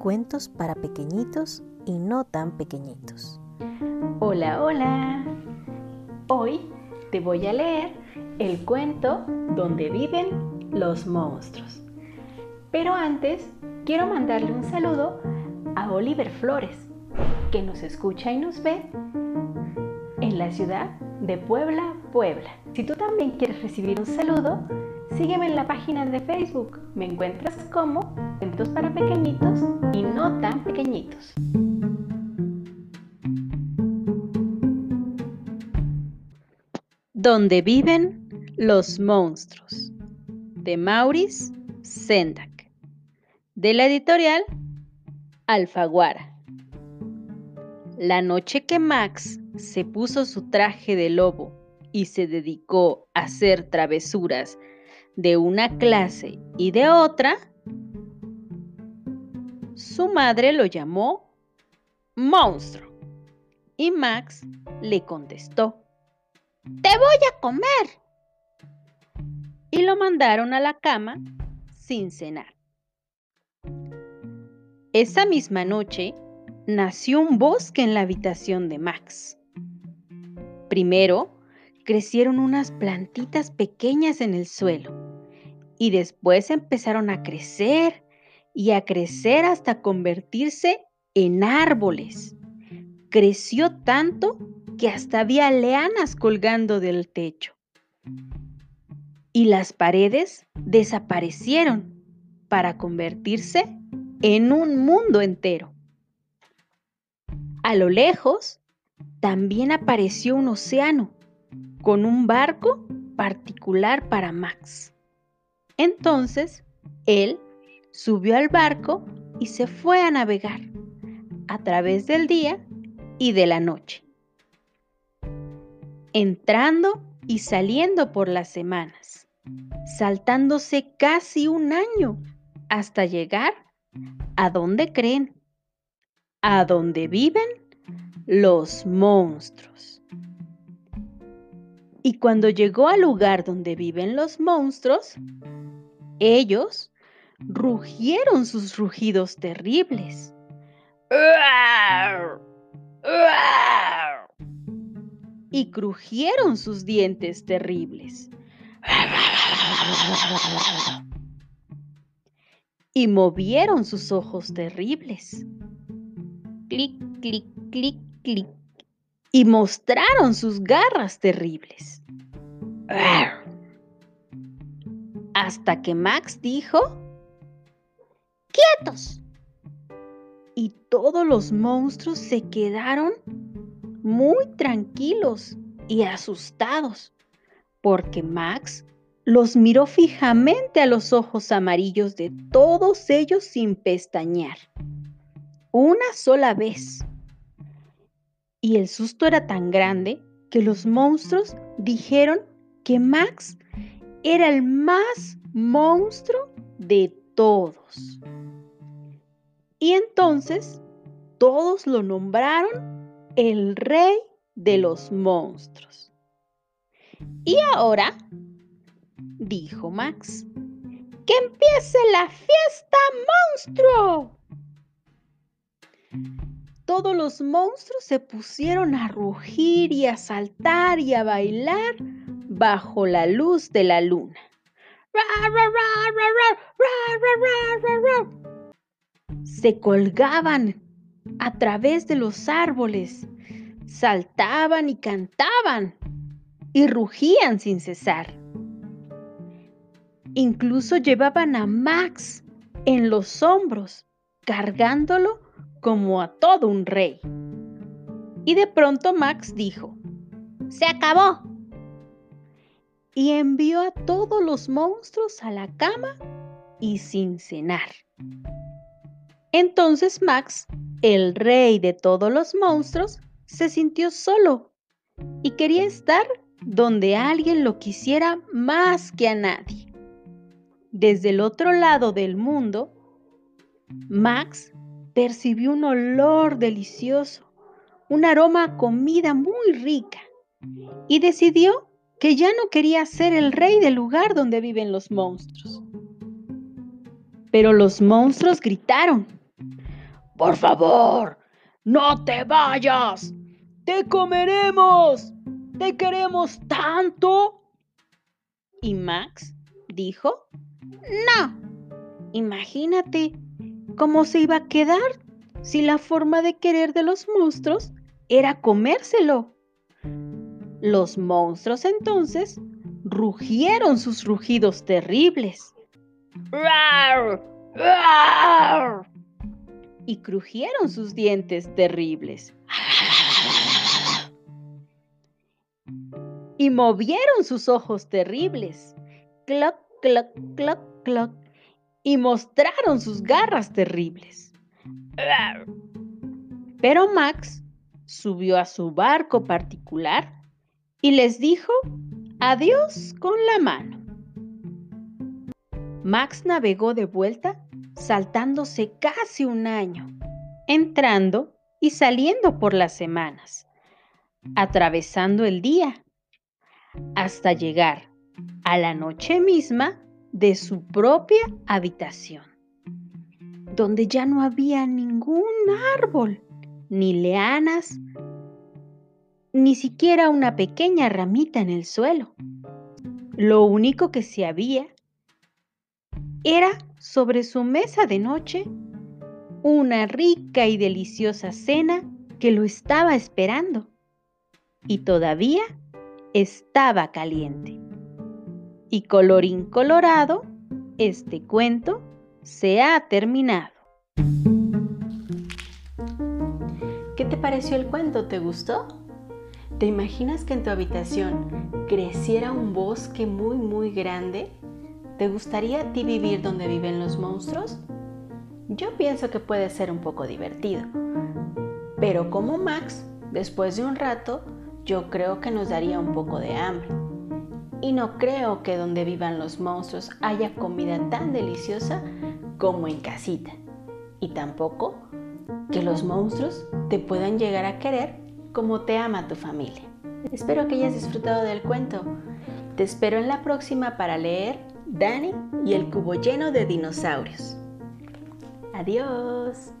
Cuentos para pequeñitos y no tan pequeñitos. Hola, hola. Hoy te voy a leer el cuento donde viven los monstruos. Pero antes quiero mandarle un saludo a Oliver Flores, que nos escucha y nos ve en la ciudad de Puebla, Puebla. Si tú también quieres recibir un saludo, sígueme en la página de Facebook. Me encuentras como Cuentos para Pequeñitos y no tan pequeñitos. Donde viven los monstruos de Maurice Sendak de la editorial Alfaguara. La noche que Max se puso su traje de lobo y se dedicó a hacer travesuras de una clase y de otra, su madre lo llamó monstruo y Max le contestó, te voy a comer. Y lo mandaron a la cama sin cenar. Esa misma noche nació un bosque en la habitación de Max. Primero, crecieron unas plantitas pequeñas en el suelo y después empezaron a crecer y a crecer hasta convertirse en árboles. Creció tanto que hasta había leanas colgando del techo. Y las paredes desaparecieron para convertirse en un mundo entero. A lo lejos también apareció un océano con un barco particular para Max. Entonces, él subió al barco y se fue a navegar a través del día y de la noche, entrando y saliendo por las semanas, saltándose casi un año hasta llegar a donde creen, a donde viven los monstruos. Y cuando llegó al lugar donde viven los monstruos, ellos rugieron sus rugidos terribles. Y crujieron sus dientes terribles. Y movieron sus ojos terribles. Clic, clic, clic, clic y mostraron sus garras terribles. Hasta que Max dijo, ¡Quietos! Y todos los monstruos se quedaron muy tranquilos y asustados, porque Max los miró fijamente a los ojos amarillos de todos ellos sin pestañear. Una sola vez y el susto era tan grande que los monstruos dijeron que Max era el más monstruo de todos. Y entonces todos lo nombraron el rey de los monstruos. Y ahora, dijo Max, que empiece la fiesta monstruo todos los monstruos se pusieron a rugir y a saltar y a bailar bajo la luz de la luna. Se colgaban a través de los árboles, saltaban y cantaban y rugían sin cesar. Incluso llevaban a Max en los hombros, cargándolo como a todo un rey. Y de pronto Max dijo, ¡Se acabó! Y envió a todos los monstruos a la cama y sin cenar. Entonces Max, el rey de todos los monstruos, se sintió solo y quería estar donde alguien lo quisiera más que a nadie. Desde el otro lado del mundo, Max percibió un olor delicioso, un aroma a comida muy rica y decidió que ya no quería ser el rey del lugar donde viven los monstruos. Pero los monstruos gritaron, Por favor, no te vayas, te comeremos, te queremos tanto. Y Max dijo, No, imagínate cómo se iba a quedar si la forma de querer de los monstruos era comérselo. Los monstruos entonces rugieron sus rugidos terribles. Y crujieron sus dientes terribles. Y movieron sus ojos terribles. Cloc, cloc, cloc, cloc. Y mostraron sus garras terribles. Pero Max subió a su barco particular y les dijo adiós con la mano. Max navegó de vuelta saltándose casi un año, entrando y saliendo por las semanas, atravesando el día, hasta llegar a la noche misma de su propia habitación, donde ya no había ningún árbol, ni leanas, ni siquiera una pequeña ramita en el suelo. Lo único que se había era sobre su mesa de noche una rica y deliciosa cena que lo estaba esperando y todavía estaba caliente. Y colorín colorado, este cuento se ha terminado. ¿Qué te pareció el cuento? ¿Te gustó? ¿Te imaginas que en tu habitación creciera un bosque muy muy grande? ¿Te gustaría a ti vivir donde viven los monstruos? Yo pienso que puede ser un poco divertido. Pero como Max, después de un rato, yo creo que nos daría un poco de hambre. Y no creo que donde vivan los monstruos haya comida tan deliciosa como en casita. Y tampoco que los monstruos te puedan llegar a querer como te ama tu familia. Espero que hayas disfrutado del cuento. Te espero en la próxima para leer Dani y el cubo lleno de dinosaurios. Adiós.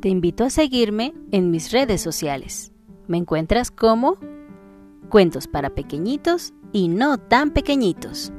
Te invito a seguirme en mis redes sociales. Me encuentras como Cuentos para pequeñitos y no tan pequeñitos.